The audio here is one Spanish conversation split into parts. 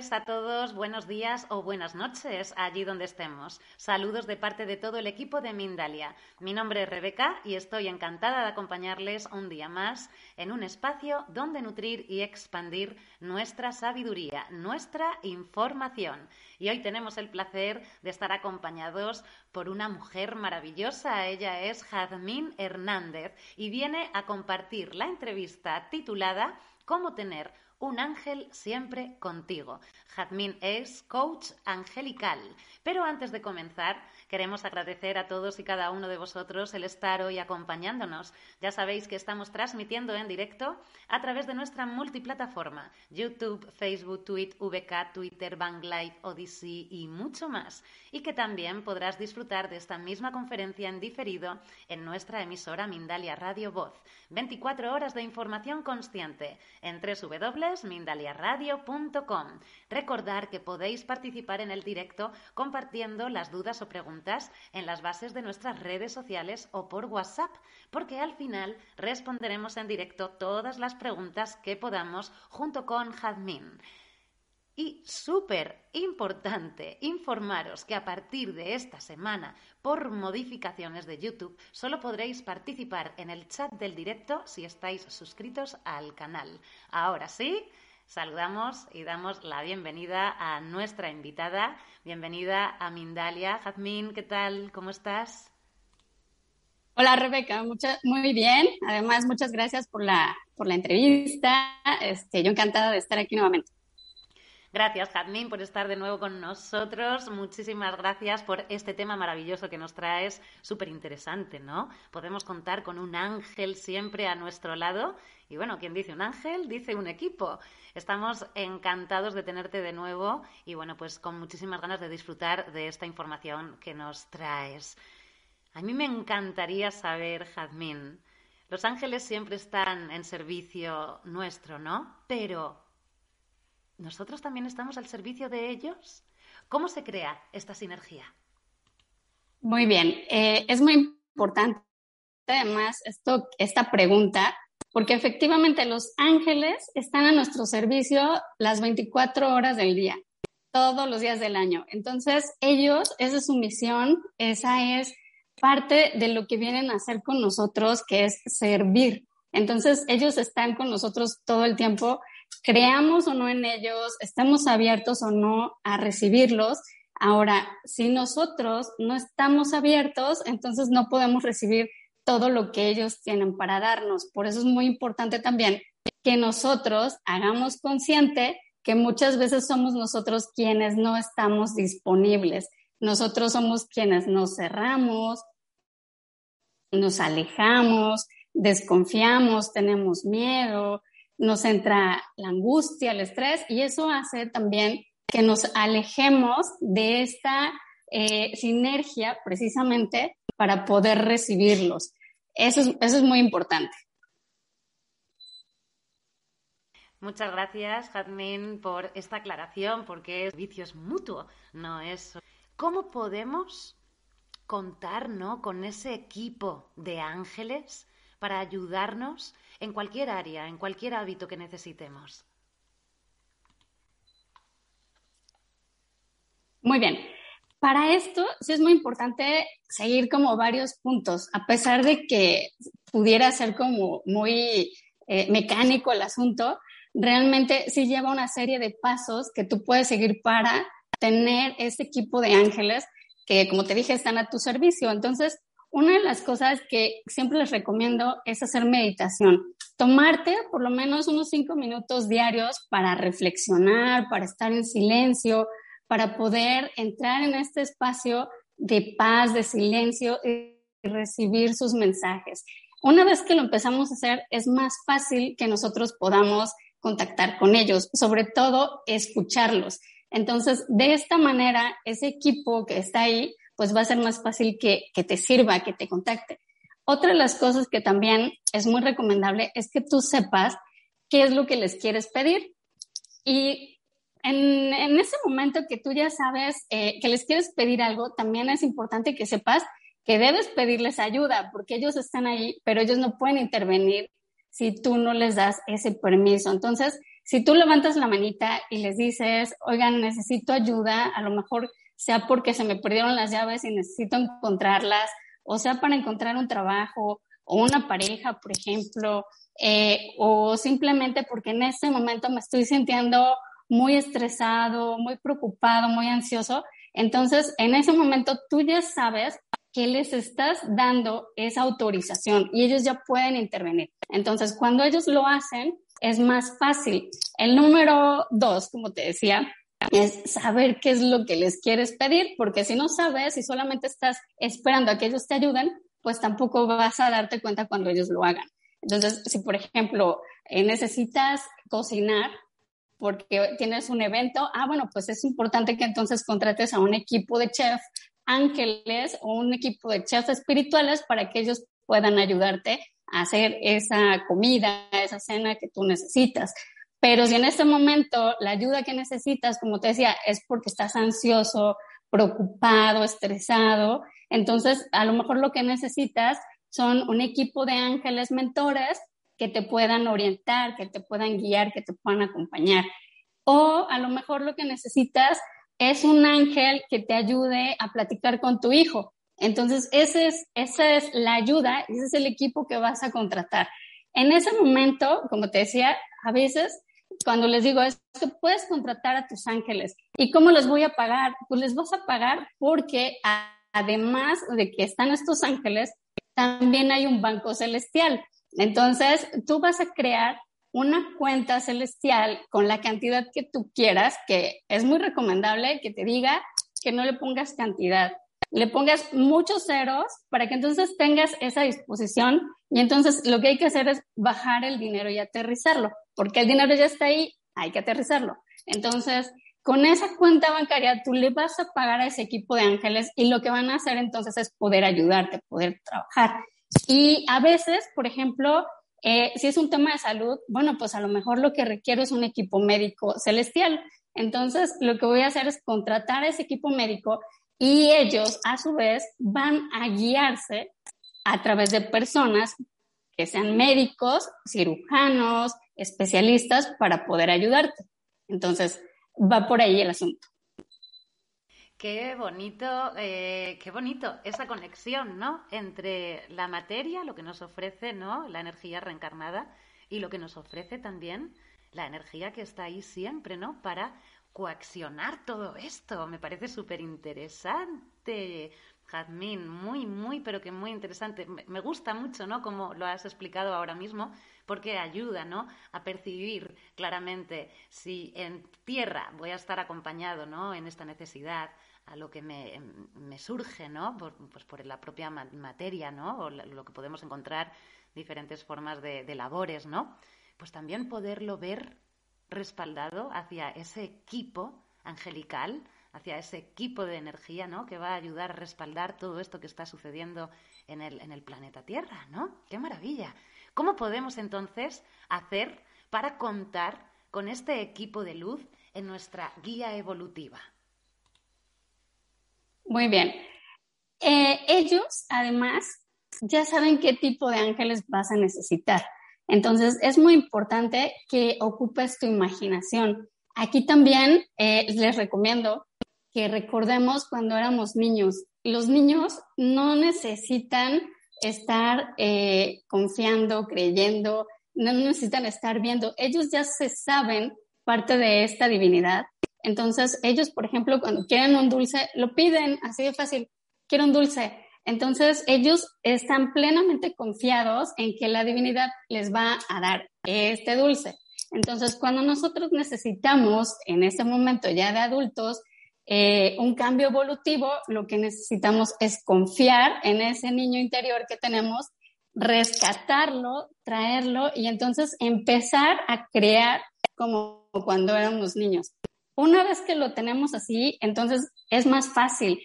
A todos, buenos días o buenas noches allí donde estemos. Saludos de parte de todo el equipo de Mindalia. Mi nombre es Rebeca y estoy encantada de acompañarles un día más en un espacio donde nutrir y expandir nuestra sabiduría, nuestra información. Y hoy tenemos el placer de estar acompañados por una mujer maravillosa. Ella es Jazmín Hernández y viene a compartir la entrevista titulada Cómo tener un ángel siempre contigo. Jazmín es coach angelical. Pero antes de comenzar, queremos agradecer a todos y cada uno de vosotros el estar hoy acompañándonos. Ya sabéis que estamos transmitiendo en directo a través de nuestra multiplataforma, YouTube, Facebook, Tweet, VK, Twitter, Bang Live, Odyssey y mucho más. Y que también podrás disfrutar de esta misma conferencia en diferido en nuestra emisora Mindalia Radio Voz. 24 horas de información consciente en www.mindaliaradio.com. Recordar que podéis participar en el directo compartiendo las dudas o preguntas en las bases de nuestras redes sociales o por WhatsApp, porque al final responderemos en directo todas las preguntas que podamos junto con Jazmín. Y súper importante informaros que a partir de esta semana, por modificaciones de YouTube, solo podréis participar en el chat del directo si estáis suscritos al canal. Ahora sí, saludamos y damos la bienvenida a nuestra invitada. Bienvenida a Mindalia. Jazmín, ¿qué tal? ¿Cómo estás? Hola Rebeca, muy bien. Además, muchas gracias por la, por la entrevista. Este, yo encantada de estar aquí nuevamente. Gracias, Jazmín, por estar de nuevo con nosotros. Muchísimas gracias por este tema maravilloso que nos traes, súper interesante, ¿no? Podemos contar con un ángel siempre a nuestro lado. Y bueno, quien dice un ángel, dice un equipo. Estamos encantados de tenerte de nuevo y bueno, pues con muchísimas ganas de disfrutar de esta información que nos traes. A mí me encantaría saber, Jazmín, los ángeles siempre están en servicio nuestro, ¿no? Pero ¿nosotros también estamos al servicio de ellos? ¿Cómo se crea esta sinergia? Muy bien, eh, es muy importante además esto, esta pregunta, porque efectivamente los ángeles están a nuestro servicio las 24 horas del día, todos los días del año. Entonces, ellos, esa es su misión, esa es parte de lo que vienen a hacer con nosotros, que es servir. Entonces, ellos están con nosotros todo el tiempo creamos o no en ellos, estamos abiertos o no a recibirlos. Ahora, si nosotros no estamos abiertos, entonces no podemos recibir todo lo que ellos tienen para darnos. Por eso es muy importante también que nosotros hagamos consciente que muchas veces somos nosotros quienes no estamos disponibles. Nosotros somos quienes nos cerramos, nos alejamos, desconfiamos, tenemos miedo, nos entra la angustia, el estrés y eso hace también que nos alejemos de esta eh, sinergia precisamente para poder recibirlos. Eso es, eso es muy importante. Muchas gracias, Jadmin, por esta aclaración, porque el servicio es mutuo, no es. ¿Cómo podemos contar ¿no? con ese equipo de ángeles para ayudarnos en cualquier área, en cualquier hábito que necesitemos. Muy bien. para esto sí es muy importante seguir como varios puntos, a pesar de que pudiera ser como muy eh, mecánico el asunto, realmente sí lleva una serie de pasos que tú puedes seguir para tener ese equipo de ángeles que, como te dije, están a tu servicio. Entonces, una de las cosas que siempre les recomiendo es hacer meditación. Tomarte por lo menos unos cinco minutos diarios para reflexionar, para estar en silencio, para poder entrar en este espacio de paz, de silencio y recibir sus mensajes. Una vez que lo empezamos a hacer, es más fácil que nosotros podamos contactar con ellos, sobre todo escucharlos. Entonces, de esta manera, ese equipo que está ahí, pues va a ser más fácil que, que te sirva, que te contacte. Otra de las cosas que también es muy recomendable es que tú sepas qué es lo que les quieres pedir. Y en, en ese momento que tú ya sabes eh, que les quieres pedir algo, también es importante que sepas que debes pedirles ayuda, porque ellos están ahí, pero ellos no pueden intervenir si tú no les das ese permiso. Entonces, si tú levantas la manita y les dices, oigan, necesito ayuda, a lo mejor sea porque se me perdieron las llaves y necesito encontrarlas, o sea para encontrar un trabajo o una pareja, por ejemplo, eh, o simplemente porque en ese momento me estoy sintiendo muy estresado, muy preocupado, muy ansioso. Entonces, en ese momento tú ya sabes que les estás dando esa autorización y ellos ya pueden intervenir. Entonces, cuando ellos lo hacen, es más fácil. El número dos, como te decía, es saber qué es lo que les quieres pedir, porque si no sabes y solamente estás esperando a que ellos te ayuden, pues tampoco vas a darte cuenta cuando ellos lo hagan. Entonces, si por ejemplo eh, necesitas cocinar porque tienes un evento, ah, bueno, pues es importante que entonces contrates a un equipo de chef ángeles o un equipo de chefs espirituales para que ellos puedan ayudarte a hacer esa comida, esa cena que tú necesitas. Pero si en este momento la ayuda que necesitas, como te decía, es porque estás ansioso, preocupado, estresado, entonces a lo mejor lo que necesitas son un equipo de ángeles mentores que te puedan orientar, que te puedan guiar, que te puedan acompañar. O a lo mejor lo que necesitas es un ángel que te ayude a platicar con tu hijo. Entonces, ese es, esa es la ayuda, ese es el equipo que vas a contratar. En ese momento, como te decía, a veces cuando les digo esto, puedes contratar a tus ángeles. ¿Y cómo les voy a pagar? Pues les vas a pagar porque además de que están estos ángeles, también hay un banco celestial. Entonces, tú vas a crear una cuenta celestial con la cantidad que tú quieras, que es muy recomendable que te diga que no le pongas cantidad, le pongas muchos ceros para que entonces tengas esa disposición y entonces lo que hay que hacer es bajar el dinero y aterrizarlo, porque el dinero ya está ahí, hay que aterrizarlo. Entonces, con esa cuenta bancaria tú le vas a pagar a ese equipo de ángeles y lo que van a hacer entonces es poder ayudarte, poder trabajar. Y a veces, por ejemplo, eh, si es un tema de salud, bueno, pues a lo mejor lo que requiero es un equipo médico celestial. Entonces, lo que voy a hacer es contratar a ese equipo médico y ellos, a su vez, van a guiarse a través de personas que sean médicos, cirujanos, especialistas para poder ayudarte. Entonces, va por ahí el asunto. Qué bonito, eh, qué bonito esa conexión, ¿no? Entre la materia, lo que nos ofrece, ¿no? La energía reencarnada y lo que nos ofrece también la energía que está ahí siempre, ¿no? Para coaccionar todo esto. Me parece súper interesante. Jazmín, muy, muy, pero que muy interesante. Me gusta mucho, ¿no? Como lo has explicado ahora mismo, porque ayuda, ¿no? A percibir claramente si en tierra voy a estar acompañado, ¿no? En esta necesidad, a lo que me, surge, ¿no? Por, pues por la propia materia, ¿no? O lo que podemos encontrar diferentes formas de, de labores, ¿no? Pues también poderlo ver respaldado hacia ese equipo angelical, hacia ese equipo de energía, ¿no? Que va a ayudar a respaldar todo esto que está sucediendo en el, planeta Tierra, ¿no? ¡Qué maravilla! ¿Cómo podemos entonces hacer para contar con este equipo de luz en nuestra guía evolutiva? Muy bien. Eh, ellos, además, ya saben qué tipo de ángeles vas a necesitar. Entonces, es muy importante que ocupes tu imaginación. Aquí también eh, les recomiendo que recordemos cuando éramos niños. Los niños no necesitan estar eh, confiando, creyendo, no necesitan estar viendo. Ellos ya se saben parte de esta divinidad. Entonces, ellos, por ejemplo, cuando quieren un dulce, lo piden así de fácil, quiero un dulce. Entonces, ellos están plenamente confiados en que la divinidad les va a dar este dulce. Entonces, cuando nosotros necesitamos, en ese momento ya de adultos, eh, un cambio evolutivo, lo que necesitamos es confiar en ese niño interior que tenemos, rescatarlo, traerlo y entonces empezar a crear como cuando éramos niños. Una vez que lo tenemos así, entonces es más fácil.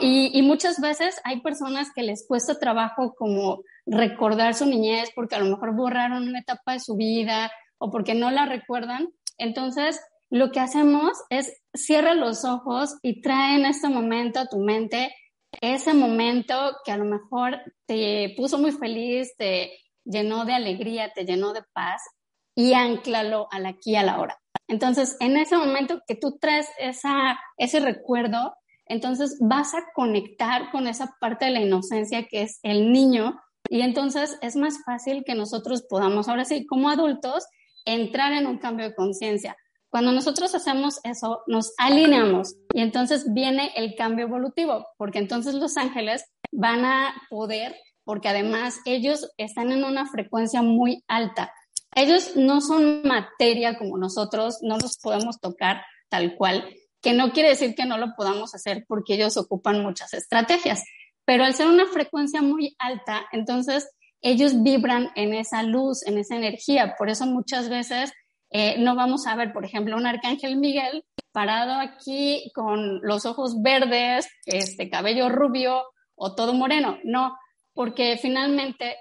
Y, y, muchas veces hay personas que les cuesta trabajo como recordar su niñez porque a lo mejor borraron una etapa de su vida o porque no la recuerdan. Entonces, lo que hacemos es cierra los ojos y trae en este momento a tu mente ese momento que a lo mejor te puso muy feliz, te llenó de alegría, te llenó de paz y anclalo al aquí a la hora. Entonces, en ese momento que tú traes esa, ese recuerdo, entonces vas a conectar con esa parte de la inocencia que es el niño y entonces es más fácil que nosotros podamos, ahora sí, como adultos, entrar en un cambio de conciencia. Cuando nosotros hacemos eso, nos alineamos y entonces viene el cambio evolutivo, porque entonces los ángeles van a poder, porque además ellos están en una frecuencia muy alta. Ellos no son materia como nosotros, no los podemos tocar tal cual, que no quiere decir que no lo podamos hacer porque ellos ocupan muchas estrategias, pero al ser una frecuencia muy alta, entonces ellos vibran en esa luz, en esa energía. Por eso muchas veces eh, no vamos a ver, por ejemplo, un arcángel Miguel parado aquí con los ojos verdes, este cabello rubio o todo moreno. No, porque finalmente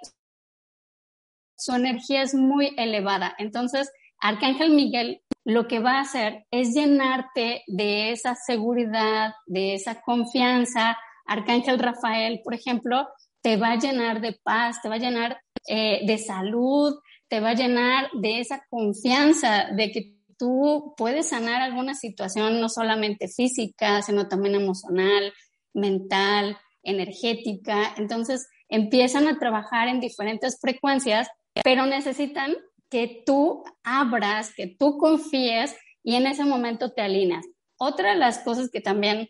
su energía es muy elevada. Entonces, Arcángel Miguel lo que va a hacer es llenarte de esa seguridad, de esa confianza. Arcángel Rafael, por ejemplo, te va a llenar de paz, te va a llenar eh, de salud, te va a llenar de esa confianza de que tú puedes sanar alguna situación, no solamente física, sino también emocional, mental, energética. Entonces empiezan a trabajar en diferentes frecuencias, pero necesitan que tú abras, que tú confíes y en ese momento te alineas. Otra de las cosas que también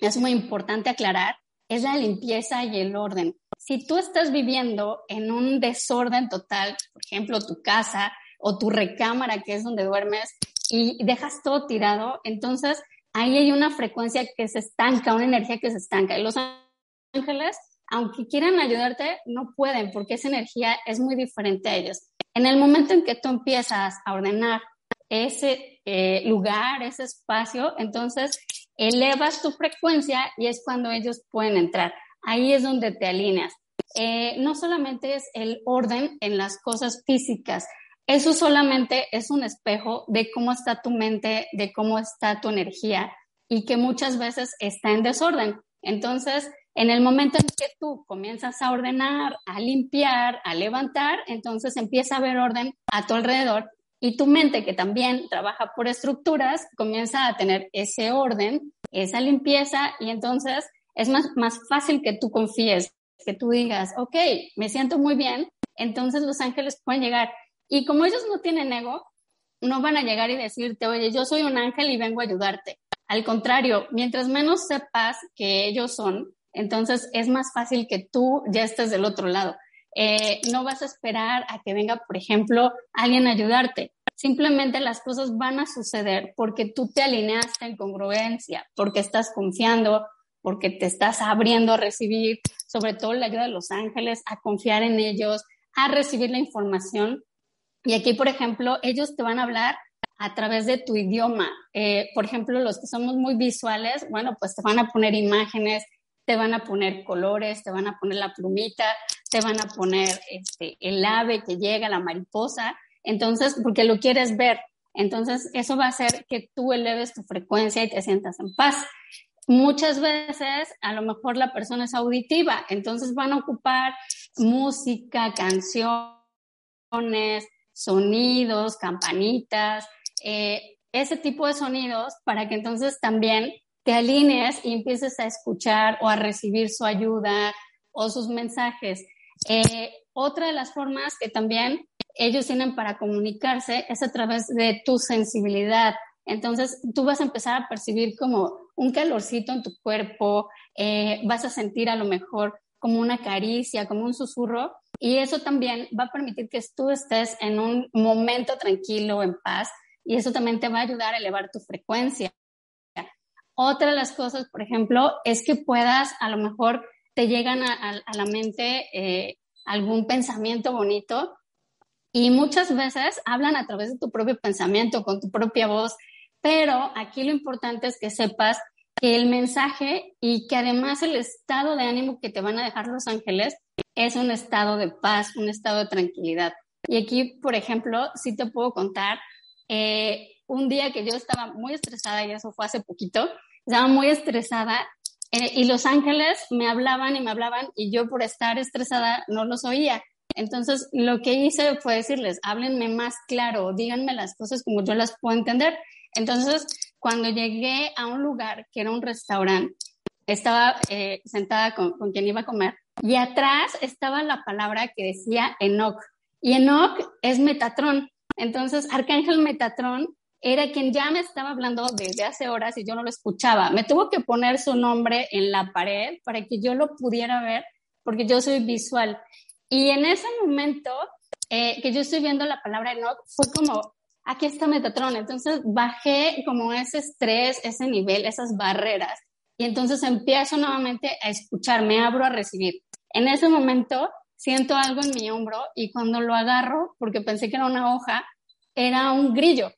es muy importante aclarar es la limpieza y el orden. Si tú estás viviendo en un desorden total, por ejemplo, tu casa o tu recámara, que es donde duermes, y dejas todo tirado, entonces ahí hay una frecuencia que se estanca, una energía que se estanca. Y los ángeles, aunque quieran ayudarte, no pueden porque esa energía es muy diferente a ellos. En el momento en que tú empiezas a ordenar ese eh, lugar, ese espacio, entonces elevas tu frecuencia y es cuando ellos pueden entrar. Ahí es donde te alineas. Eh, no solamente es el orden en las cosas físicas, eso solamente es un espejo de cómo está tu mente, de cómo está tu energía y que muchas veces está en desorden. Entonces, en el momento en que tú comienzas a ordenar, a limpiar, a levantar, entonces empieza a haber orden a tu alrededor y tu mente, que también trabaja por estructuras, comienza a tener ese orden, esa limpieza, y entonces es más, más fácil que tú confíes, que tú digas, ok, me siento muy bien, entonces los ángeles pueden llegar. Y como ellos no tienen ego, no van a llegar y decirte, oye, yo soy un ángel y vengo a ayudarte. Al contrario, mientras menos sepas que ellos son, entonces es más fácil que tú ya estés del otro lado. Eh, no vas a esperar a que venga, por ejemplo, alguien a ayudarte. Simplemente las cosas van a suceder porque tú te alineaste en congruencia, porque estás confiando, porque te estás abriendo a recibir, sobre todo la ayuda de los ángeles, a confiar en ellos, a recibir la información. Y aquí, por ejemplo, ellos te van a hablar a través de tu idioma. Eh, por ejemplo, los que somos muy visuales, bueno, pues te van a poner imágenes, te van a poner colores, te van a poner la plumita, te van a poner este, el ave que llega, la mariposa, entonces, porque lo quieres ver. Entonces, eso va a hacer que tú eleves tu frecuencia y te sientas en paz. Muchas veces, a lo mejor la persona es auditiva, entonces van a ocupar música, canciones, sonidos, campanitas, eh, ese tipo de sonidos para que entonces también te alinees y empieces a escuchar o a recibir su ayuda o sus mensajes. Eh, otra de las formas que también ellos tienen para comunicarse es a través de tu sensibilidad. Entonces, tú vas a empezar a percibir como un calorcito en tu cuerpo, eh, vas a sentir a lo mejor como una caricia, como un susurro, y eso también va a permitir que tú estés en un momento tranquilo, en paz, y eso también te va a ayudar a elevar tu frecuencia. Otra de las cosas, por ejemplo, es que puedas, a lo mejor te llegan a, la mente eh, algún pensamiento bonito y muchas veces hablan a través de tu propio pensamiento, con tu propia voz, pero aquí lo importante es que sepas que el mensaje y que además el estado de ánimo que te van a dejar los ángeles es un estado de paz, un estado de tranquilidad. Y aquí, por ejemplo, sí te puedo contar eh, un día que yo estaba muy estresada, y eso fue hace poquito, estaba muy estresada eh, y los ángeles me hablaban y me hablaban y yo por estar estresada no los oía. Entonces, lo que hice fue decirles, háblenme más claro, díganme las cosas como yo las puedo entender. Entonces, cuando llegué a un lugar que era un restaurante, estaba eh, sentada con, con, quien iba a comer y atrás estaba la palabra que decía Enoch. Y Enoch es Metatrón. Entonces, Arcángel Metatrón era quien ya me estaba hablando desde hace horas y yo no lo escuchaba. Me tuvo que poner su nombre en la pared para que yo lo pudiera ver, porque yo soy visual. Y en ese momento eh, que yo estoy viendo la palabra Enoch, fue como, aquí está Metatron. Entonces bajé como ese estrés, ese nivel, esas barreras. Y entonces empiezo nuevamente a escuchar, me abro a recibir. En ese momento siento algo en mi hombro y cuando lo agarro, porque pensé que era una hoja, era un grillo.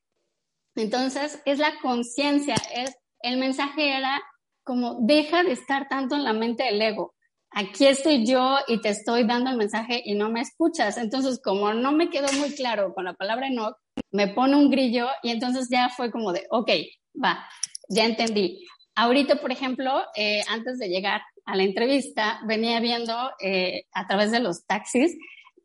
Entonces, es la conciencia, es el mensaje era como deja de estar tanto en la mente del ego. Aquí estoy yo y te estoy dando el mensaje y no me escuchas. Entonces, como no me quedó muy claro con la palabra no, me pone un grillo y entonces ya fue como de, ok, va, ya entendí. Ahorita, por ejemplo, eh, antes de llegar a la entrevista, venía viendo eh, a través de los taxis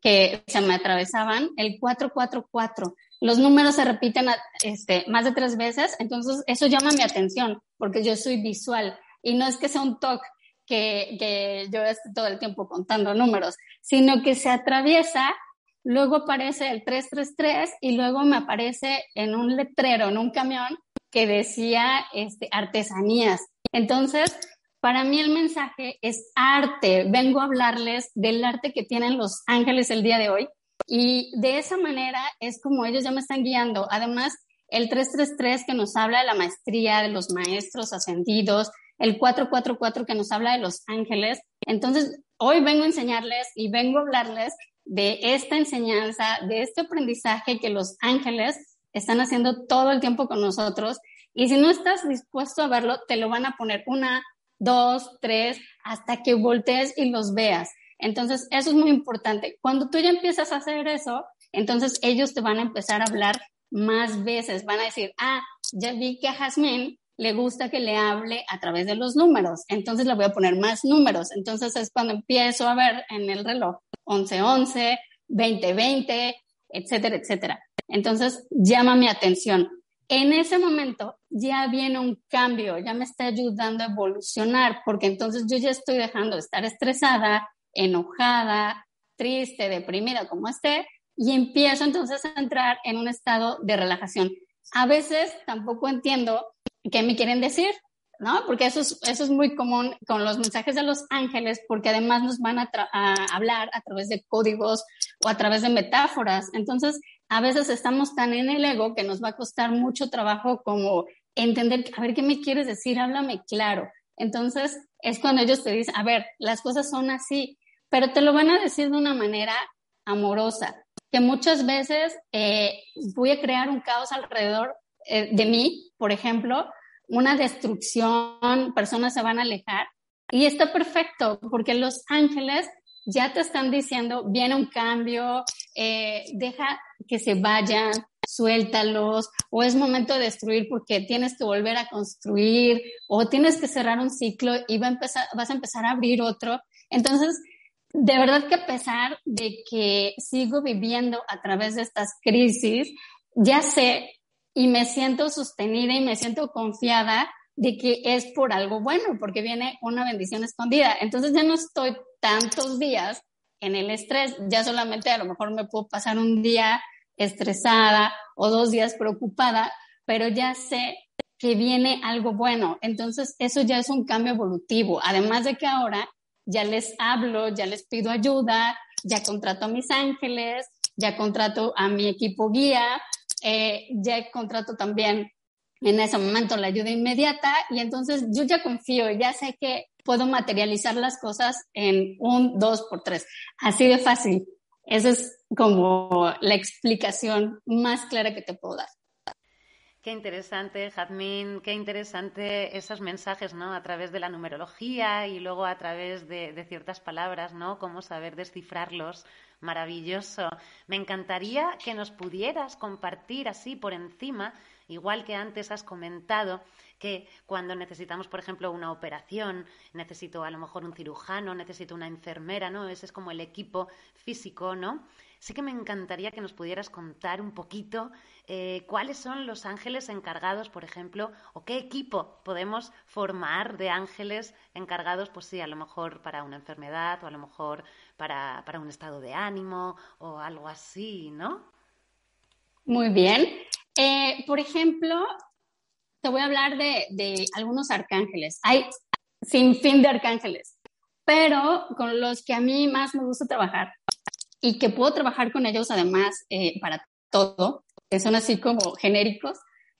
que se me atravesaban el 444 los números se repiten este, más de tres veces, entonces eso llama mi atención porque yo soy visual y no es que sea un talk que, que yo esté todo el tiempo contando números, sino que se atraviesa, luego aparece el 333 y luego me aparece en un letrero, en un camión que decía este, artesanías. Entonces, para mí el mensaje es arte. Vengo a hablarles del arte que tienen los ángeles el día de hoy y de esa manera es como ellos ya me están guiando. Además, el 333 que nos habla de la maestría, de los maestros ascendidos, el 444 que nos habla de los ángeles. Entonces, hoy vengo a enseñarles y vengo a hablarles de esta enseñanza, de este aprendizaje que los ángeles están haciendo todo el tiempo con nosotros. Y si no estás dispuesto a verlo, te lo van a poner una, dos, tres, hasta que voltees y los veas. Entonces, eso es muy importante. Cuando tú ya empiezas a hacer eso, entonces ellos te van a empezar a hablar más veces. Van a decir, ah, ya vi que a Jasmine le gusta que le hable a través de los números, entonces le voy a poner más números. Entonces es cuando empiezo a ver en el reloj 1111, 2020, etcétera, etcétera. Entonces llama mi atención. En ese momento ya viene un cambio, ya me está ayudando a evolucionar, porque entonces yo ya estoy dejando de estar estresada, enojada, triste, deprimida, como esté, y empiezo entonces a entrar en un estado de relajación. A veces tampoco entiendo qué me quieren decir, ¿no? Porque eso es, eso es muy común con los mensajes de los ángeles, porque además nos van a, a, hablar a través de códigos o a través de metáforas. Entonces, a veces estamos tan en el ego que nos va a costar mucho trabajo como entender, a ver, ¿qué me quieres decir? Háblame claro. Entonces, es cuando ellos te dicen, a ver, las cosas son así, pero te lo van a decir de una manera amorosa, que muchas veces eh, voy a crear un caos alrededor eh, de mí, por ejemplo, una destrucción, personas se van a alejar y está perfecto porque los ángeles ya te están diciendo, viene un cambio, eh, deja que se vayan, suéltalos, o es momento de destruir porque tienes que volver a construir, o tienes que cerrar un ciclo y va a empezar, vas a empezar a abrir otro. Entonces, de verdad que a pesar de que sigo viviendo a través de estas crisis, ya sé y me siento sostenida y me siento confiada de que es por algo bueno, porque viene una bendición escondida. Entonces ya no estoy tantos días en el estrés, ya solamente a lo mejor me puedo pasar un día estresada o dos días preocupada, pero ya sé que viene algo bueno. Entonces, eso ya es un cambio evolutivo. Además de que ahora ya les hablo, ya les pido ayuda, ya contrato a mis ángeles, ya contrato a mi equipo guía, eh, ya contrato también en ese momento la ayuda inmediata y entonces yo ya confío, ya sé que puedo materializar las cosas en un, dos por tres. Así de fácil. Esa es como la explicación más clara que te puedo dar. Qué interesante, Jazmín, qué interesante esos mensajes, ¿no? A través de la numerología y luego a través de, de, ciertas palabras, ¿no? Cómo saber descifrarlos. Maravilloso. Me encantaría que nos pudieras compartir así por encima Igual que antes has comentado que cuando necesitamos, por ejemplo, una operación, necesito a lo mejor un cirujano, necesito una enfermera, ¿no? Ese es como el equipo físico, ¿no? Sí que me encantaría que nos pudieras contar un poquito eh, cuáles son los ángeles encargados, por ejemplo, o qué equipo podemos formar de ángeles encargados, pues sí, a lo mejor para una enfermedad o a lo mejor para, para un estado de ánimo o algo así, ¿no? Muy bien. Eh, por ejemplo, te voy a hablar de, algunos arcángeles. Hay sin fin de arcángeles, pero con los que a mí más me gusta trabajar y que puedo trabajar con ellos además eh, para todo, que son así como genéricos.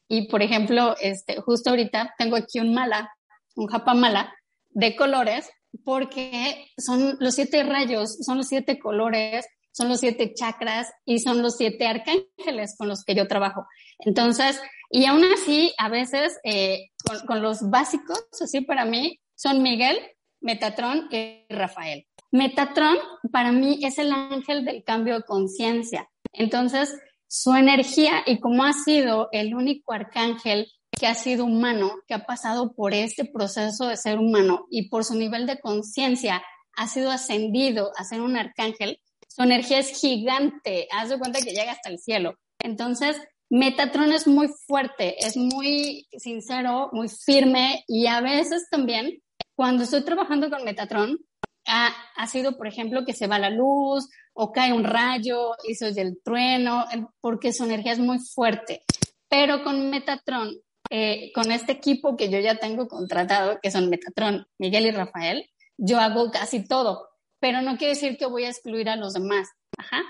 Y por ejemplo, este, justo ahorita tengo aquí un mala, un japa mala de colores, porque son los siete rayos, son los siete colores son los siete chakras y son los siete arcángeles con los que yo trabajo. Entonces, y aún así, a veces, eh, con, los básicos, así para mí, son Miguel, Metatron y Rafael. Metatron para mí es el ángel del cambio de conciencia. Entonces, su energía y como ha sido el único arcángel que ha sido humano, que ha pasado por este proceso de ser humano y por su nivel de conciencia ha sido ascendido a ser un arcángel, su energía es gigante, haz de cuenta que llega hasta el cielo. Entonces, Metatron es muy fuerte, es muy sincero, muy firme y a veces también cuando estoy trabajando con Metatron, ha, sido, por ejemplo, que se va la luz o cae un rayo y se oye el trueno, porque su energía es muy fuerte. Pero con Metatron, eh, con este equipo que yo ya tengo contratado, que son Metatron, Miguel y Rafael, yo hago casi todo pero no quiere decir que voy a excluir a los demás. Ajá.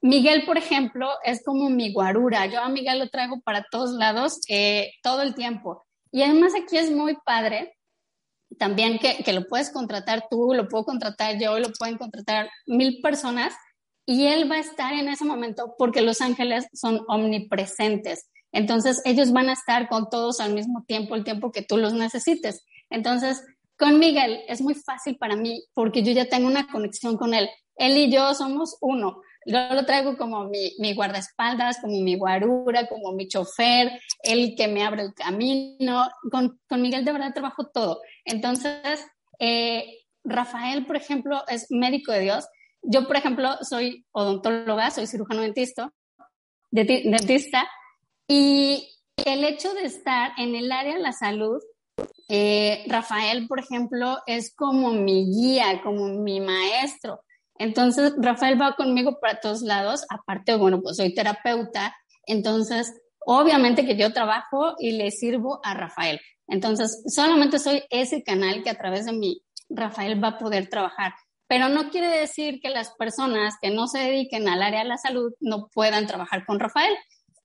Miguel, por ejemplo, es como mi guarura. Yo a Miguel lo traigo para todos lados eh, todo el tiempo. Y además aquí es muy padre también que, que, lo puedes contratar tú, lo puedo contratar yo, lo pueden contratar mil personas y él va a estar en ese momento porque los ángeles son omnipresentes. Entonces ellos van a estar con todos al mismo tiempo, el tiempo que tú los necesites. Entonces, con Miguel es muy fácil para mí porque yo ya tengo una conexión con él. Él y yo somos uno. Yo lo traigo como mi, mi guardaespaldas, como mi guarura, como mi chofer, el que me abre el camino. Con, con Miguel de verdad trabajo todo. Entonces, eh, Rafael, por ejemplo, es médico de Dios. Yo, por ejemplo, soy odontóloga, soy cirujano dentista, dentista y el hecho de estar en el área de la salud eh, Rafael, por ejemplo, es como mi guía, como mi maestro. Entonces, Rafael va conmigo para todos lados. Aparte, bueno, pues soy terapeuta. Entonces, obviamente que yo trabajo y le sirvo a Rafael. Entonces, solamente soy ese canal que a través de mí Rafael va a poder trabajar. Pero no quiere decir que las personas que no se dediquen al área de la salud no puedan trabajar con Rafael.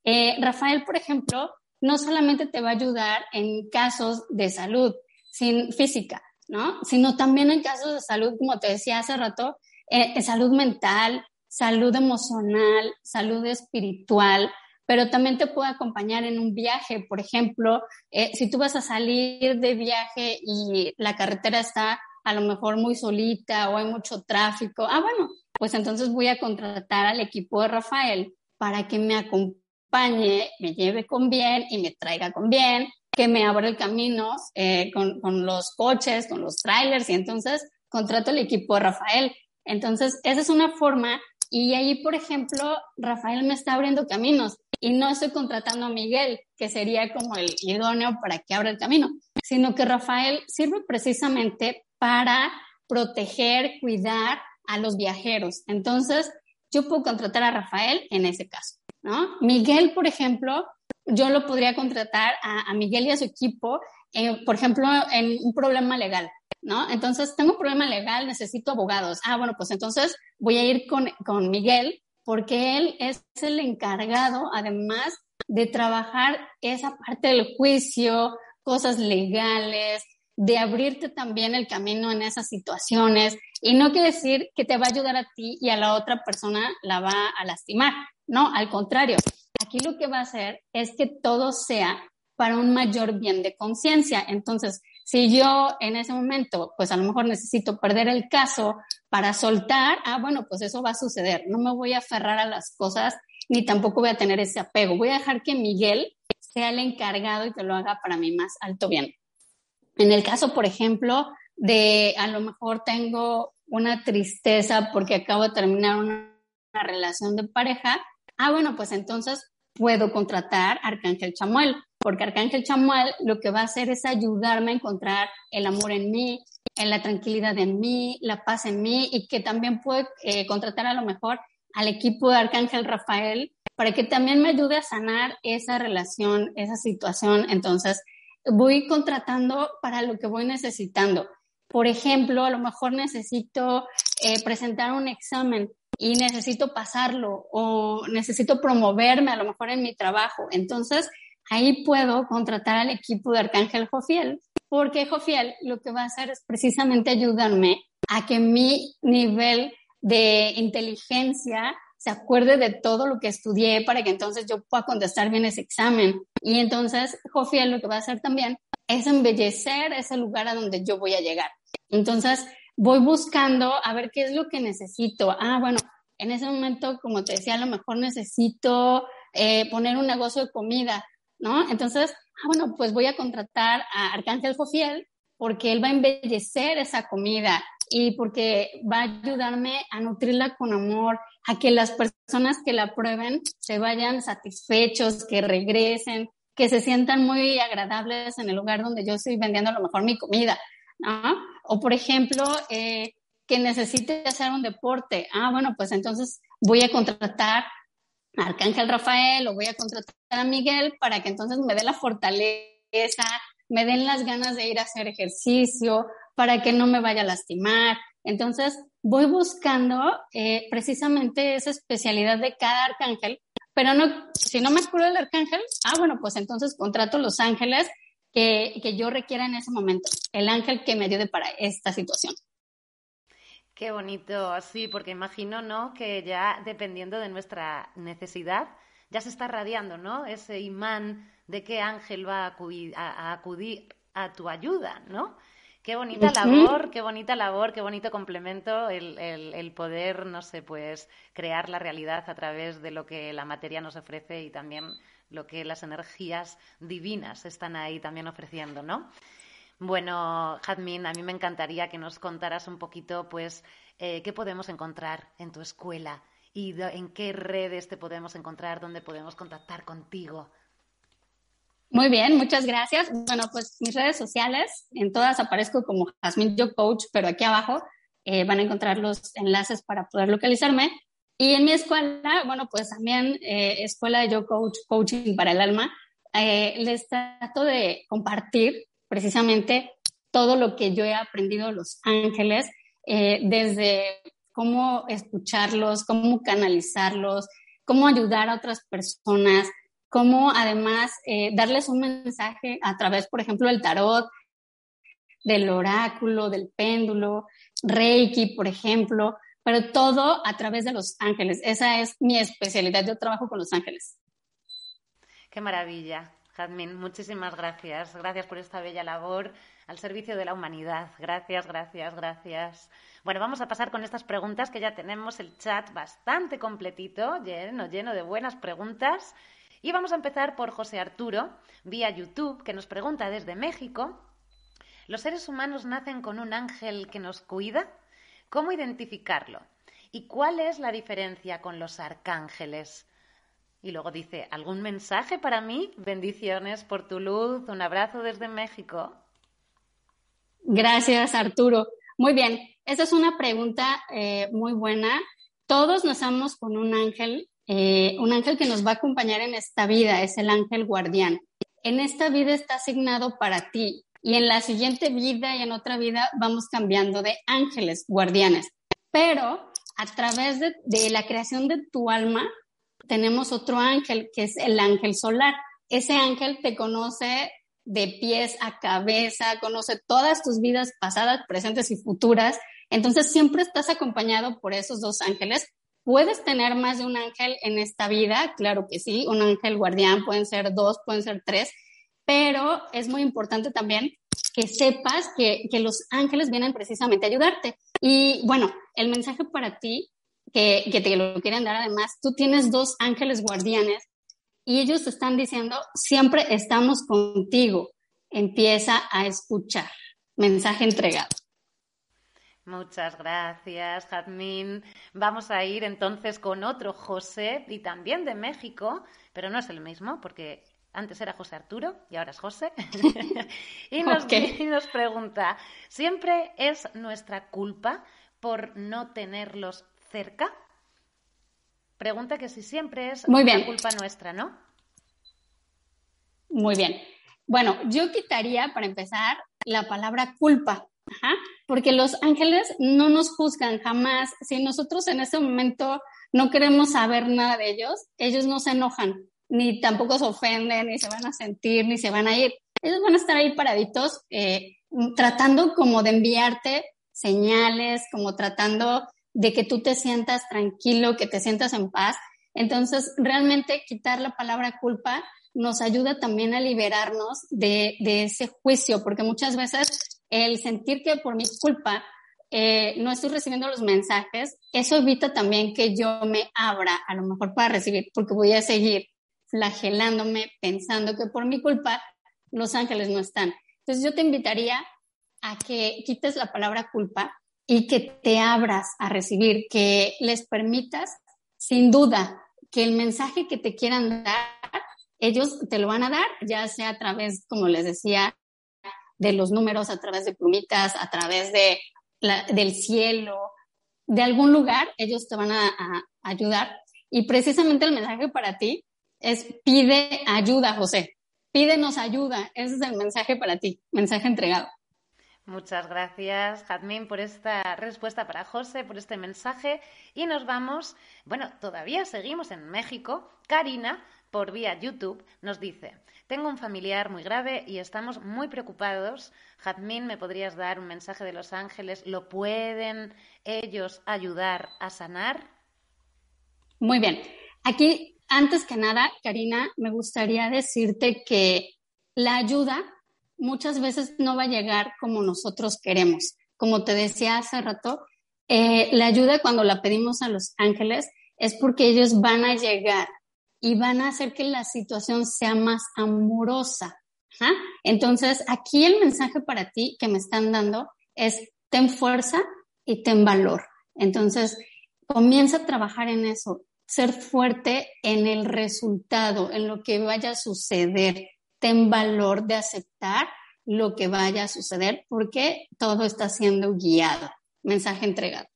Eh, Rafael, por ejemplo, no solamente te va a ayudar en casos de salud sin, física, ¿no? Sino también en casos de salud, como te decía hace rato, eh, salud mental, salud emocional, salud espiritual, pero también te puede acompañar en un viaje. Por ejemplo, eh, si tú vas a salir de viaje y la carretera está a lo mejor muy solita o hay mucho tráfico, ah, bueno, pues entonces voy a contratar al equipo de Rafael para que me acompañe me lleve con bien y me traiga con bien, que me abra el camino eh, con, con, los coches, con los trailers y entonces contrato el equipo de Rafael. Entonces, esa es una forma y ahí, por ejemplo, Rafael me está abriendo caminos y no estoy contratando a Miguel, que sería como el idóneo para que abra el camino. sino que Rafael sirve precisamente para proteger, cuidar a los viajeros. Entonces, yo puedo contratar a Rafael en ese caso, ¿no? Miguel, por ejemplo, yo lo podría contratar a, Miguel y a su equipo, por ejemplo, en un problema legal, ¿no? Entonces, tengo un problema legal, necesito abogados. Ah, bueno, pues entonces voy a ir con, con Miguel porque él es el encargado, además, de trabajar esa parte del juicio, cosas legales, de abrirte también el camino en esas situaciones. Y no quiere decir que te va a ayudar a ti y a la otra persona la va a lastimar. No, al contrario. Aquí lo que va a hacer es que todo sea para un mayor bien de conciencia. Entonces, si yo en ese momento, pues a lo mejor necesito perder el caso para soltar, ah, bueno, pues eso va a suceder. No me voy a aferrar a las cosas ni tampoco voy a tener ese apego. Voy a dejar que Miguel sea el encargado y que lo haga para mi más alto bien. En el caso, por ejemplo, de a lo mejor tengo una tristeza porque acabo de terminar una, relación de pareja, ah, bueno, pues entonces puedo contratar a Arcángel Chamuel, porque Arcángel Chamuel lo que va a hacer es ayudarme a encontrar el amor en mí, en la tranquilidad en mí, la paz en mí y que también puede eh, contratar a lo mejor al equipo de Arcángel Rafael para que también me ayude a sanar esa relación, esa situación. Entonces, voy contratando para lo que voy necesitando. Por ejemplo, a lo mejor necesito eh, presentar un examen y necesito pasarlo o necesito promoverme a lo mejor en mi trabajo. Entonces, ahí puedo contratar al equipo de Arcángel Jofiel, porque Jofiel lo que va a hacer es precisamente ayudarme a que mi nivel de inteligencia se acuerde de todo lo que estudié para que entonces yo pueda contestar bien ese examen. Y entonces Jofiel lo que va a hacer también es embellecer ese lugar a donde yo voy a llegar. Entonces voy buscando a ver qué es lo que necesito. Ah, bueno, en ese momento, como te decía, a lo mejor necesito eh, poner un negocio de comida, ¿no? Entonces, ah, bueno, pues voy a contratar a Arcángel Jofiel porque él va a embellecer esa comida y porque va a ayudarme a nutrirla con amor, a que las personas que la prueben se vayan satisfechos, que regresen, que se sientan muy agradables en el lugar donde yo estoy vendiendo a lo mejor mi comida, ¿no? O por ejemplo, eh, que necesite hacer un deporte. Ah, bueno, pues entonces voy a contratar a Arcángel Rafael o voy a contratar a Miguel para que entonces me dé la fortaleza, me den las ganas de ir a hacer ejercicio, para que no me vaya a lastimar. Entonces, voy buscando eh, precisamente esa especialidad de cada arcángel, pero no, si no me curo el arcángel, ah, bueno, pues entonces contrato los ángeles que, que yo requiera en ese momento, el ángel que me ayude para esta situación. Qué bonito, sí, porque imagino, ¿no? Que ya dependiendo de nuestra necesidad, ya se está radiando, ¿no? Ese imán de qué ángel va a acudir a, acudir a tu ayuda, ¿no? Qué bonita labor, qué bonita labor, qué bonito complemento el, el, poder, no sé, pues crear la realidad a través de lo que la materia nos ofrece y también lo que las energías divinas están ahí también ofreciendo, ¿no? Bueno, Jadmin, a mí me encantaría que nos contaras un poquito, pues, eh, qué podemos encontrar en tu escuela y en qué redes te podemos encontrar, dónde podemos contactar contigo. Muy bien, muchas gracias. Bueno, pues mis redes sociales, en todas aparezco como Jasmine Yo Coach, pero aquí abajo eh, van a encontrar los enlaces para poder localizarme. Y en mi escuela, bueno, pues también eh, Escuela de Yo Coach, Coaching para el Alma, eh, les trato de compartir precisamente todo lo que yo he aprendido de los ángeles, desde cómo escucharlos, cómo canalizarlos, cómo ayudar a otras personas, cómo además eh, darles un mensaje a través, por ejemplo, del tarot, del oráculo, del péndulo, Reiki, por ejemplo, pero todo a través de los ángeles. Esa es mi especialidad. Yo trabajo con los ángeles. Qué maravilla. Jadmin, muchísimas gracias. Gracias por esta bella labor al servicio de la humanidad. Gracias, gracias, gracias. Bueno, vamos a pasar con estas preguntas que ya tenemos el chat bastante completito, lleno, lleno de buenas preguntas. Y vamos a empezar por José Arturo, vía YouTube, que nos pregunta desde México, ¿los seres humanos nacen con un ángel que nos cuida? ¿Cómo identificarlo? ¿Y cuál es la diferencia con los arcángeles? Y luego dice, ¿algún mensaje para mí? Bendiciones por tu luz, un abrazo desde México. Gracias, Arturo. Muy bien, esa es una pregunta eh, muy buena. Todos nacemos con un ángel, eh, un ángel que nos va a acompañar en esta vida, es el ángel guardián. En esta vida está asignado para ti y en la siguiente vida y en otra vida vamos cambiando de ángeles guardianes. Pero a través de, la creación de tu alma, tenemos otro ángel que es el ángel solar. Ese ángel te conoce de pies a cabeza, conoce todas tus vidas pasadas, presentes y futuras. Entonces siempre estás acompañado por esos dos ángeles. ¿Puedes tener más de un ángel en esta vida? Claro que sí, un ángel guardián, pueden ser dos, pueden ser tres, pero es muy importante también que sepas que, que los ángeles vienen precisamente a ayudarte. Y bueno, el mensaje para ti, que, que te lo quieren dar además, tú tienes dos ángeles guardianes y ellos están diciendo, siempre estamos contigo, empieza a escuchar. Mensaje entregado. Muchas gracias, Jazmín. Vamos a ir entonces con otro José y también de México, pero no es el mismo porque antes era José Arturo y ahora es José. y, nos, y nos pregunta, ¿siempre es nuestra culpa por no tenerlos cerca? Pregunta que si siempre es Muy bien. culpa nuestra, ¿no? Muy bien. Bueno, yo quitaría para empezar la palabra culpa, porque los ángeles no nos juzgan jamás. Si nosotros en este momento no queremos saber nada de ellos, ellos no se enojan, ni tampoco se ofenden, ni se van a sentir, ni se van a ir. Ellos van a estar ahí paraditos, eh, tratando como de enviarte señales, como tratando de que tú te sientas tranquilo, que te sientas en paz. Entonces, realmente quitar la palabra culpa nos ayuda también a liberarnos de, ese juicio, porque muchas veces el sentir que por mi culpa eh, no estoy recibiendo los mensajes, eso evita también que yo me abra a lo mejor para recibir, porque voy a seguir flagelándome pensando que por mi culpa los ángeles no están. Entonces yo te invitaría a que quites la palabra culpa y que te abras a recibir, que les permitas, sin duda, que el mensaje que te quieran dar, ellos te lo van a dar, ya sea a través, como les decía, de los números, a través de plumitas, a través de del cielo, de algún lugar, ellos te van a, a ayudar. Y precisamente el mensaje para ti es pide ayuda, José. Pídenos ayuda. Ese es el mensaje para ti, mensaje entregado. Muchas gracias, Jadmin, por esta respuesta para José, por este mensaje. Y nos vamos, bueno, todavía seguimos en México. Karina, por vía YouTube, nos dice, tengo un familiar muy grave y estamos muy preocupados. Jadmin, ¿me podrías dar un mensaje de Los Ángeles? ¿Lo pueden ellos ayudar a sanar? Muy bien. Aquí, antes que nada, Karina, me gustaría decirte que la ayuda muchas veces no va a llegar como nosotros queremos. Como te decía hace rato, eh, la ayuda cuando la pedimos a los ángeles es porque ellos van a llegar y van a hacer que la situación sea más amorosa. Entonces, aquí el mensaje para ti que me están dando es ten fuerza y ten valor. Entonces, comienza a trabajar en eso, ser fuerte en el resultado, en lo que vaya a suceder ten valor de aceptar lo que vaya a suceder porque todo está siendo guiado. Mensaje entregado.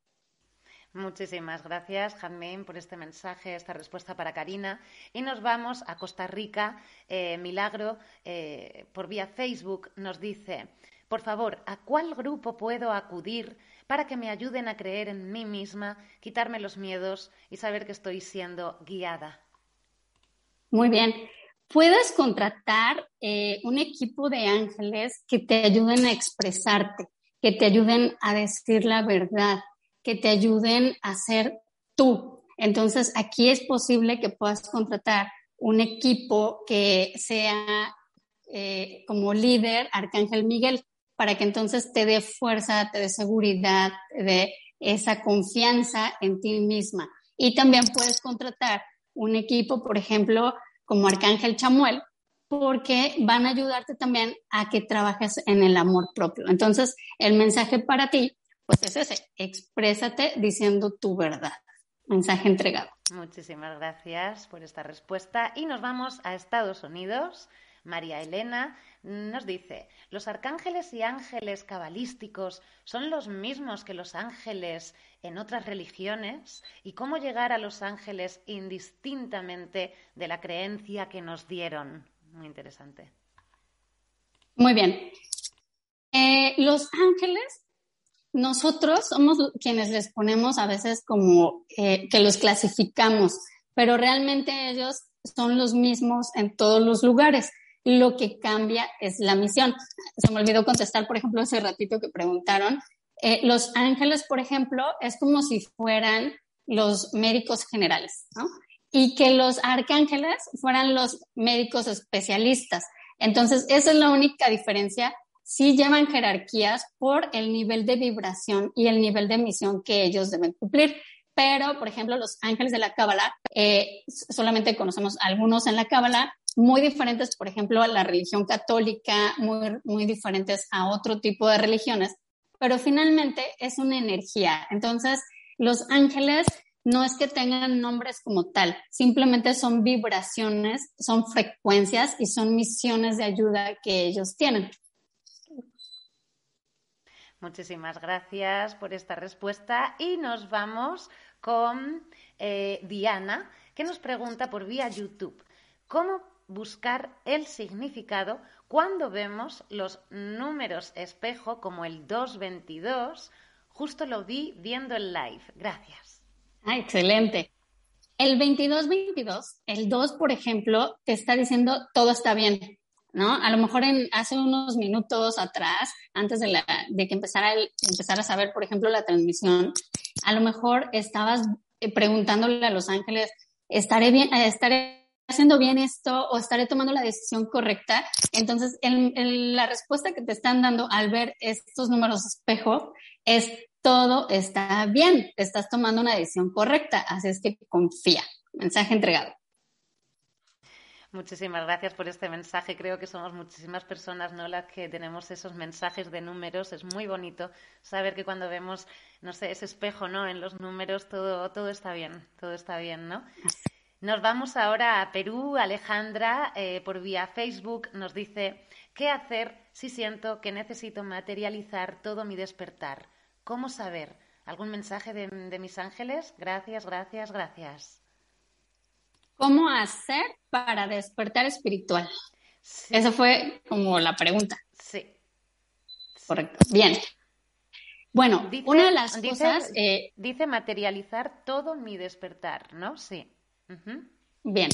Muchísimas gracias, Janmín, por este mensaje, esta respuesta para Karina. Y nos vamos a Costa Rica. Eh, Milagro, eh, por vía Facebook, nos dice, por favor, ¿a cuál grupo puedo acudir para que me ayuden a creer en mí misma, quitarme los miedos y saber que estoy siendo guiada? Muy bien puedes contratar eh, un equipo de ángeles que te ayuden a expresarte, que te ayuden a decir la verdad, que te ayuden a ser tú. Entonces, aquí es posible que puedas contratar un equipo que sea eh, como líder Arcángel Miguel, para que entonces te dé fuerza, te dé seguridad, te dé esa confianza en ti misma. Y también puedes contratar un equipo, por ejemplo, como Arcángel Chamuel, porque van a ayudarte también a que trabajes en el amor propio. Entonces, el mensaje para ti, pues es ese, exprésate diciendo tu verdad. Mensaje entregado. Muchísimas gracias por esta respuesta y nos vamos a Estados Unidos. María Elena nos dice, ¿los arcángeles y ángeles cabalísticos son los mismos que los ángeles en otras religiones? ¿Y cómo llegar a los ángeles indistintamente de la creencia que nos dieron? Muy interesante. Muy bien. Eh, los ángeles, nosotros somos quienes les ponemos a veces como eh, que los clasificamos, pero realmente ellos son los mismos en todos los lugares lo que cambia es la misión. Se me olvidó contestar, por ejemplo, hace ratito que preguntaron. Eh, los ángeles, por ejemplo, es como si fueran los médicos generales, ¿no? Y que los arcángeles fueran los médicos especialistas. Entonces, esa es la única diferencia. Sí llevan jerarquías por el nivel de vibración y el nivel de misión que ellos deben cumplir. Pero, por ejemplo, los ángeles de la Cábala, eh, solamente conocemos algunos en la Cábala, muy diferentes, por ejemplo, a la religión católica, muy, muy diferentes a otro tipo de religiones, pero finalmente es una energía. Entonces, los ángeles no es que tengan nombres como tal, simplemente son vibraciones, son frecuencias y son misiones de ayuda que ellos tienen. Muchísimas gracias por esta respuesta y nos vamos con eh, Diana, que nos pregunta por vía YouTube, ¿cómo buscar el significado cuando vemos los números espejo como el 222. Justo lo vi viendo el live. Gracias. Ah, excelente. El 2222, el 2, por ejemplo, te está diciendo todo está bien, ¿no? A lo mejor en, hace unos minutos atrás, antes de, la, de que empezara, el, empezara a saber, por ejemplo, la transmisión, a lo mejor estabas eh, preguntándole a los ángeles, ¿estaré bien? Eh, ¿Estaré haciendo bien esto o estaré tomando la decisión correcta. Entonces, la respuesta que te están dando al ver estos números espejo es todo está bien, estás tomando una decisión correcta, así es que confía. Mensaje entregado. Muchísimas gracias por este mensaje. Creo que somos muchísimas personas, ¿no? Las que tenemos esos mensajes de números. Es muy bonito saber que cuando vemos, no sé, ese espejo, ¿no? En los números todo, todo está bien, todo está bien, ¿no? Nos vamos ahora a Perú. Alejandra, eh, por vía Facebook, nos dice, ¿qué hacer si siento que necesito materializar todo mi despertar? ¿Cómo saber? ¿Algún mensaje de, mis ángeles? Gracias, gracias, gracias. ¿Cómo hacer para despertar espiritual? Esa fue como la pregunta. Sí. Correcto. Bien. Bueno, una de las cosas... Eh, dice materializar todo mi despertar, ¿no? Sí. Bien,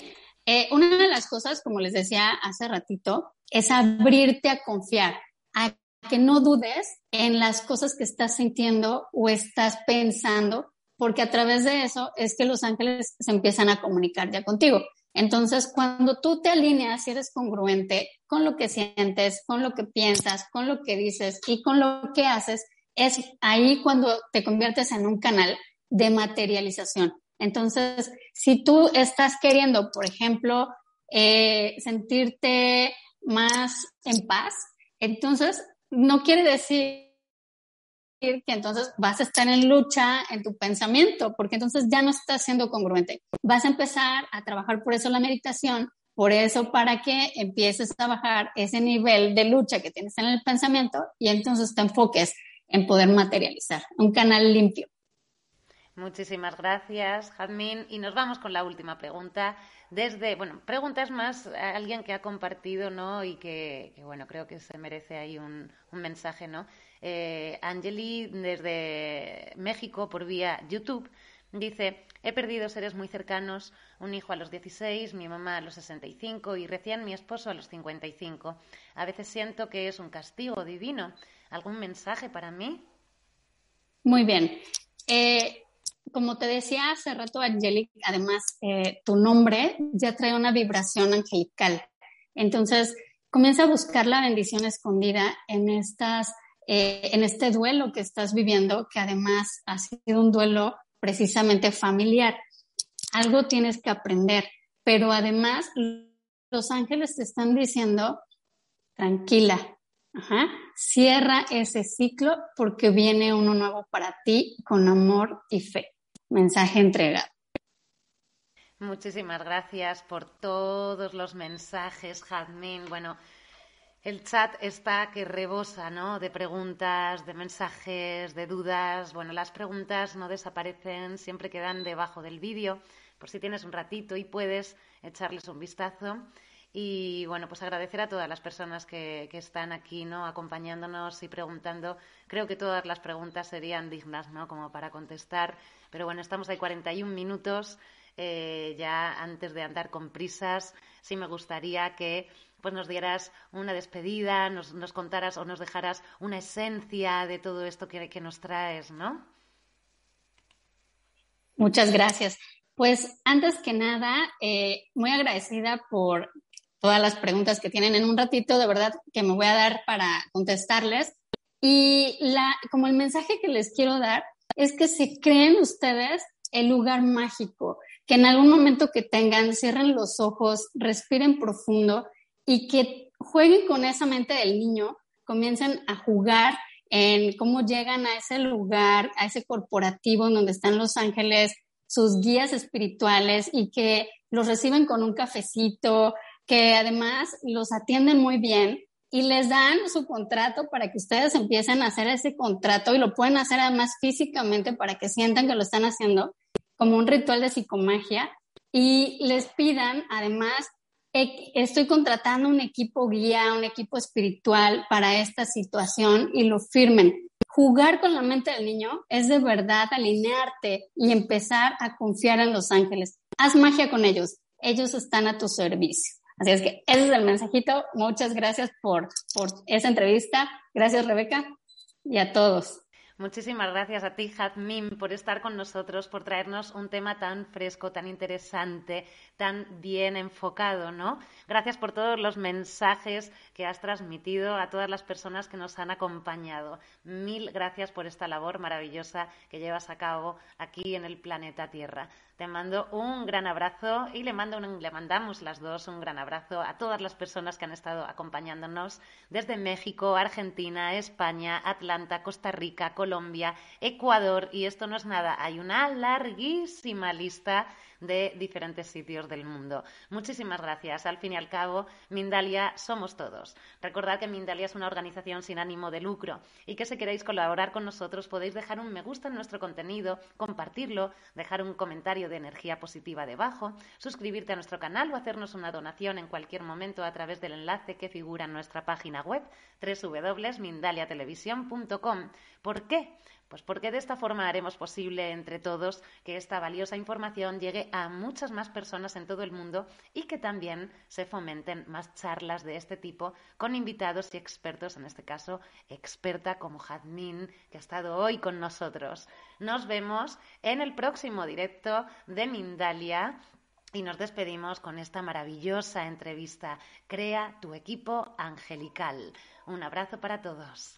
eh, una de las cosas, como les decía hace ratito, es abrirte a confiar, a que no dudes en las cosas que estás sintiendo o estás pensando, porque a través de eso es que los ángeles se empiezan a comunicar ya contigo. Entonces, cuando tú te alineas y eres congruente con lo que sientes, con lo que piensas, con lo que dices y con lo que haces, es ahí cuando te conviertes en un canal de materialización. Entonces, si tú estás queriendo, por ejemplo, eh, sentirte más en paz, entonces no quiere decir que entonces vas a estar en lucha en tu pensamiento, porque entonces ya no estás siendo congruente. Vas a empezar a trabajar por eso la meditación, por eso para que empieces a bajar ese nivel de lucha que tienes en el pensamiento y entonces te enfoques en poder materializar un canal limpio. Muchísimas gracias, Jadmin. Y nos vamos con la última pregunta. Desde, bueno, preguntas más a alguien que ha compartido, ¿no? Y que, bueno, creo que se merece ahí un, mensaje, ¿no? Eh, Angeli, desde México, por vía YouTube, dice: He perdido seres muy cercanos, un hijo a los 16, mi mamá a los 65 y recién mi esposo a los 55. A veces siento que es un castigo divino. ¿Algún mensaje para mí? Muy bien. Eh, como te decía hace rato, Angelic, además, eh, tu nombre ya trae una vibración angelical. Entonces, comienza a buscar la bendición escondida en, estas, eh, en este duelo que estás viviendo, que además ha sido un duelo precisamente familiar. Algo tienes que aprender, pero además los ángeles te están diciendo, tranquila, cierra ese ciclo porque viene uno nuevo para ti con amor y fe mensaje entregado. Muchísimas gracias por todos los mensajes, Jazmín. Bueno, el chat está que rebosa, ¿no? De preguntas, de mensajes, de dudas. Bueno, las preguntas no desaparecen, siempre quedan debajo del vídeo, por si tienes un ratito y puedes echarles un vistazo. Y bueno, pues agradecer a todas las personas que, que, están aquí, ¿no? Acompañándonos y preguntando. Creo que todas las preguntas serían dignas, ¿no? Como para contestar. Pero bueno, estamos ahí 41 minutos. Eh, ya antes de andar con prisas, sí me gustaría que pues nos dieras una despedida, nos, nos contaras o nos dejaras una esencia de todo esto que, que nos traes, ¿no? Muchas gracias. Pues antes que nada, eh, muy agradecida por todas las preguntas que tienen en un ratito, de verdad que me voy a dar para contestarles. Y la, como el mensaje que les quiero dar es que se creen ustedes el lugar mágico, que en algún momento que tengan, cierren los ojos, respiren profundo y que jueguen con esa mente del niño, comiencen a jugar en cómo llegan a ese lugar, a ese corporativo donde están los ángeles, sus guías espirituales y que los reciben con un cafecito, que además los atienden muy bien y les dan su contrato para que ustedes empiecen a hacer ese contrato y lo pueden hacer además físicamente para que sientan que lo están haciendo como un ritual de psicomagia y les pidan además estoy contratando un equipo guía, un equipo espiritual para esta situación y lo firmen. Jugar con la mente del niño es de verdad alinearte y empezar a confiar en los ángeles. Haz magia con ellos. Ellos están a tu servicio. Así es que ese es el mensajito. Muchas gracias por, por esa entrevista. Gracias, Rebeca, y a todos. Muchísimas gracias a ti, Jazmín, por estar con nosotros, por traernos un tema tan fresco, tan interesante, tan bien enfocado, ¿no? Gracias por todos los mensajes que has transmitido a todas las personas que nos han acompañado. Mil gracias por esta labor maravillosa que llevas a cabo aquí en el planeta Tierra. Te mando un gran abrazo y le, mando le mandamos las dos un gran abrazo a todas las personas que han estado acompañándonos desde México, Argentina, España, Atlanta, Costa Rica, Colombia, Ecuador y esto no es nada, hay una larguísima lista de diferentes sitios del mundo. Muchísimas gracias. Al fin y al cabo, Mindalia somos todos. Recordad que Mindalia es una organización sin ánimo de lucro y que si queréis colaborar con nosotros podéis dejar un me gusta en nuestro contenido, compartirlo, dejar un comentario de energía positiva debajo, suscribirte a nuestro canal o hacernos una donación en cualquier momento a través del enlace que figura en nuestra página web www.mindaliatelevisión.com. ¿Por qué? Pues porque de esta forma haremos posible entre todos que esta valiosa información llegue a muchas más personas en todo el mundo y que también se fomenten más charlas de este tipo con invitados y expertos, en este caso experta como Jazmín, que ha estado hoy con nosotros. Nos vemos en el próximo directo de Mindalia. Y nos despedimos con esta maravillosa entrevista. Crea tu equipo angelical. Un abrazo para todos.